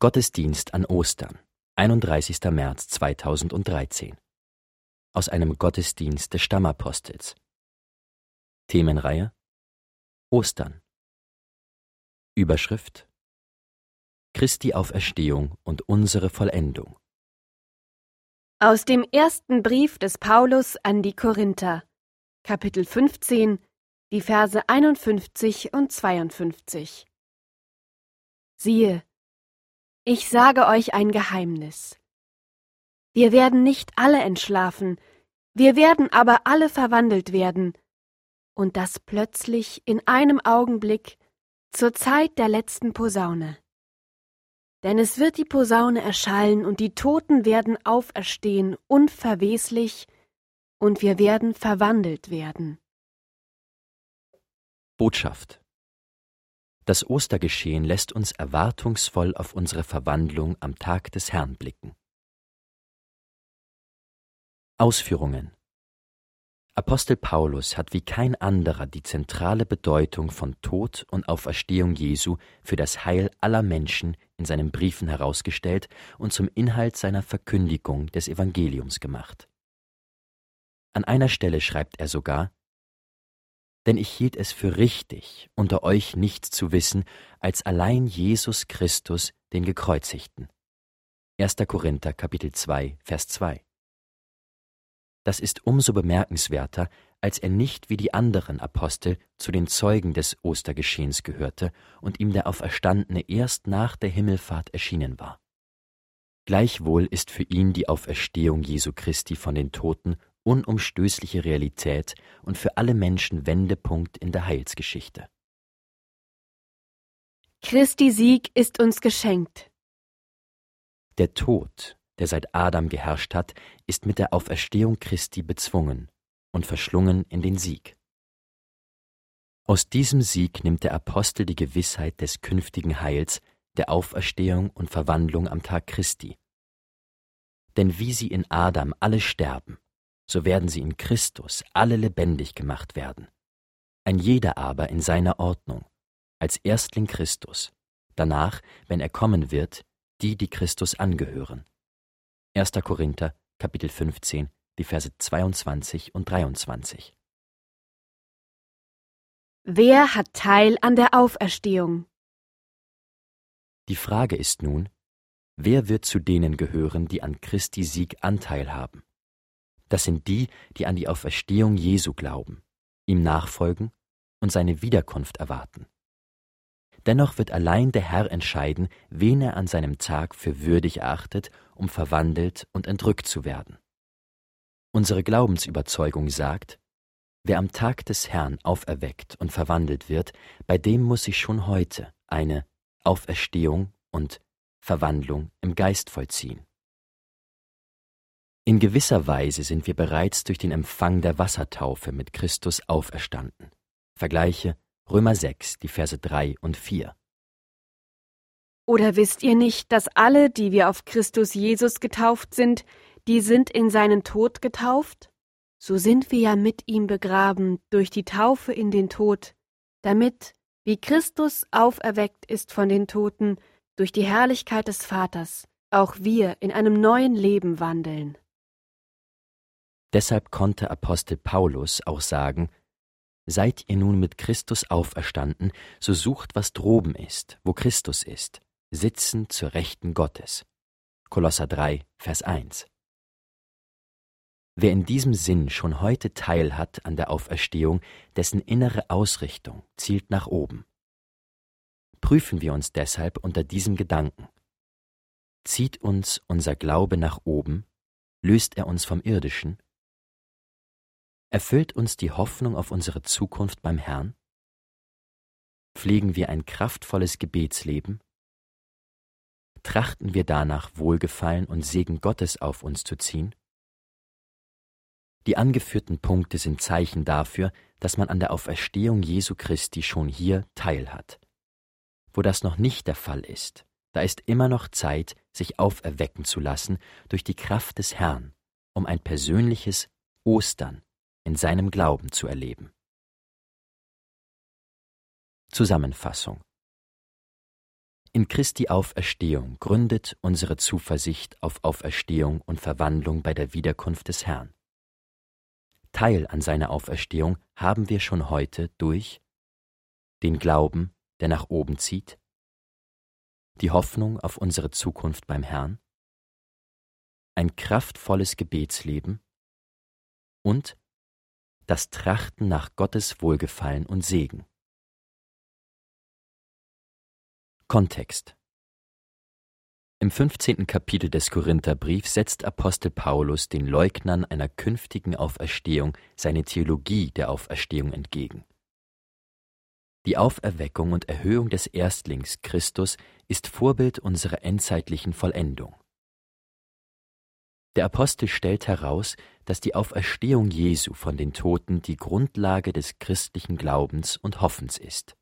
Gottesdienst an Ostern, 31. März 2013. Aus einem Gottesdienst des Stammapostels. Themenreihe Ostern. Überschrift Christi Auferstehung und unsere Vollendung. Aus dem ersten Brief des Paulus an die Korinther, Kapitel 15, die Verse 51 und 52. Siehe, ich sage euch ein Geheimnis. Wir werden nicht alle entschlafen, wir werden aber alle verwandelt werden, und das plötzlich in einem Augenblick zur Zeit der letzten Posaune. Denn es wird die Posaune erschallen und die Toten werden auferstehen unverweslich, und wir werden verwandelt werden. Botschaft das Ostergeschehen lässt uns erwartungsvoll auf unsere Verwandlung am Tag des Herrn blicken. Ausführungen Apostel Paulus hat wie kein anderer die zentrale Bedeutung von Tod und Auferstehung Jesu für das Heil aller Menschen in seinen Briefen herausgestellt und zum Inhalt seiner Verkündigung des Evangeliums gemacht. An einer Stelle schreibt er sogar denn ich hielt es für richtig, unter euch nichts zu wissen, als allein Jesus Christus, den Gekreuzigten. 1. Korinther Kapitel 2, Vers 2. Das ist umso bemerkenswerter, als er nicht wie die anderen Apostel zu den Zeugen des Ostergeschehens gehörte und ihm der Auferstandene erst nach der Himmelfahrt erschienen war. Gleichwohl ist für ihn die Auferstehung Jesu Christi von den Toten unumstößliche Realität und für alle Menschen Wendepunkt in der Heilsgeschichte. Christi Sieg ist uns geschenkt. Der Tod, der seit Adam geherrscht hat, ist mit der Auferstehung Christi bezwungen und verschlungen in den Sieg. Aus diesem Sieg nimmt der Apostel die Gewissheit des künftigen Heils, der Auferstehung und Verwandlung am Tag Christi. Denn wie sie in Adam alle sterben, so werden sie in Christus alle lebendig gemacht werden. Ein jeder aber in seiner Ordnung, als Erstling Christus, danach, wenn er kommen wird, die, die Christus angehören. 1. Korinther, Kapitel 15, die Verse 22 und 23. Wer hat Teil an der Auferstehung? Die Frage ist nun, wer wird zu denen gehören, die an Christi Sieg Anteil haben? Das sind die, die an die Auferstehung Jesu glauben, ihm nachfolgen und seine Wiederkunft erwarten. Dennoch wird allein der Herr entscheiden, wen er an seinem Tag für würdig erachtet, um verwandelt und entrückt zu werden. Unsere Glaubensüberzeugung sagt, wer am Tag des Herrn auferweckt und verwandelt wird, bei dem muss sich schon heute eine Auferstehung und Verwandlung im Geist vollziehen. In gewisser Weise sind wir bereits durch den Empfang der Wassertaufe mit Christus auferstanden. Vergleiche Römer 6, die Verse 3 und 4. Oder wisst ihr nicht, dass alle, die wir auf Christus Jesus getauft sind, die sind in seinen Tod getauft? So sind wir ja mit ihm begraben durch die Taufe in den Tod, damit, wie Christus auferweckt ist von den Toten, durch die Herrlichkeit des Vaters, auch wir in einem neuen Leben wandeln. Deshalb konnte Apostel Paulus auch sagen, Seid ihr nun mit Christus auferstanden, so sucht, was droben ist, wo Christus ist, sitzen zur Rechten Gottes. Kolosser 3, Vers 1. Wer in diesem Sinn schon heute Teil hat an der Auferstehung, dessen innere Ausrichtung zielt nach oben. Prüfen wir uns deshalb unter diesem Gedanken. Zieht uns unser Glaube nach oben, löst er uns vom Irdischen, Erfüllt uns die Hoffnung auf unsere Zukunft beim Herrn? Pflegen wir ein kraftvolles Gebetsleben? Trachten wir danach, Wohlgefallen und Segen Gottes auf uns zu ziehen? Die angeführten Punkte sind Zeichen dafür, dass man an der Auferstehung Jesu Christi schon hier teilhat. Wo das noch nicht der Fall ist, da ist immer noch Zeit, sich auferwecken zu lassen durch die Kraft des Herrn, um ein persönliches Ostern in seinem Glauben zu erleben. Zusammenfassung In Christi Auferstehung gründet unsere Zuversicht auf Auferstehung und Verwandlung bei der Wiederkunft des Herrn. Teil an seiner Auferstehung haben wir schon heute durch den Glauben, der nach oben zieht, die Hoffnung auf unsere Zukunft beim Herrn, ein kraftvolles Gebetsleben und das Trachten nach Gottes Wohlgefallen und Segen. Kontext Im 15. Kapitel des Korintherbriefs setzt Apostel Paulus den Leugnern einer künftigen Auferstehung seine Theologie der Auferstehung entgegen. Die Auferweckung und Erhöhung des Erstlings Christus ist Vorbild unserer endzeitlichen Vollendung. Der Apostel stellt heraus, dass die Auferstehung Jesu von den Toten die Grundlage des christlichen Glaubens und Hoffens ist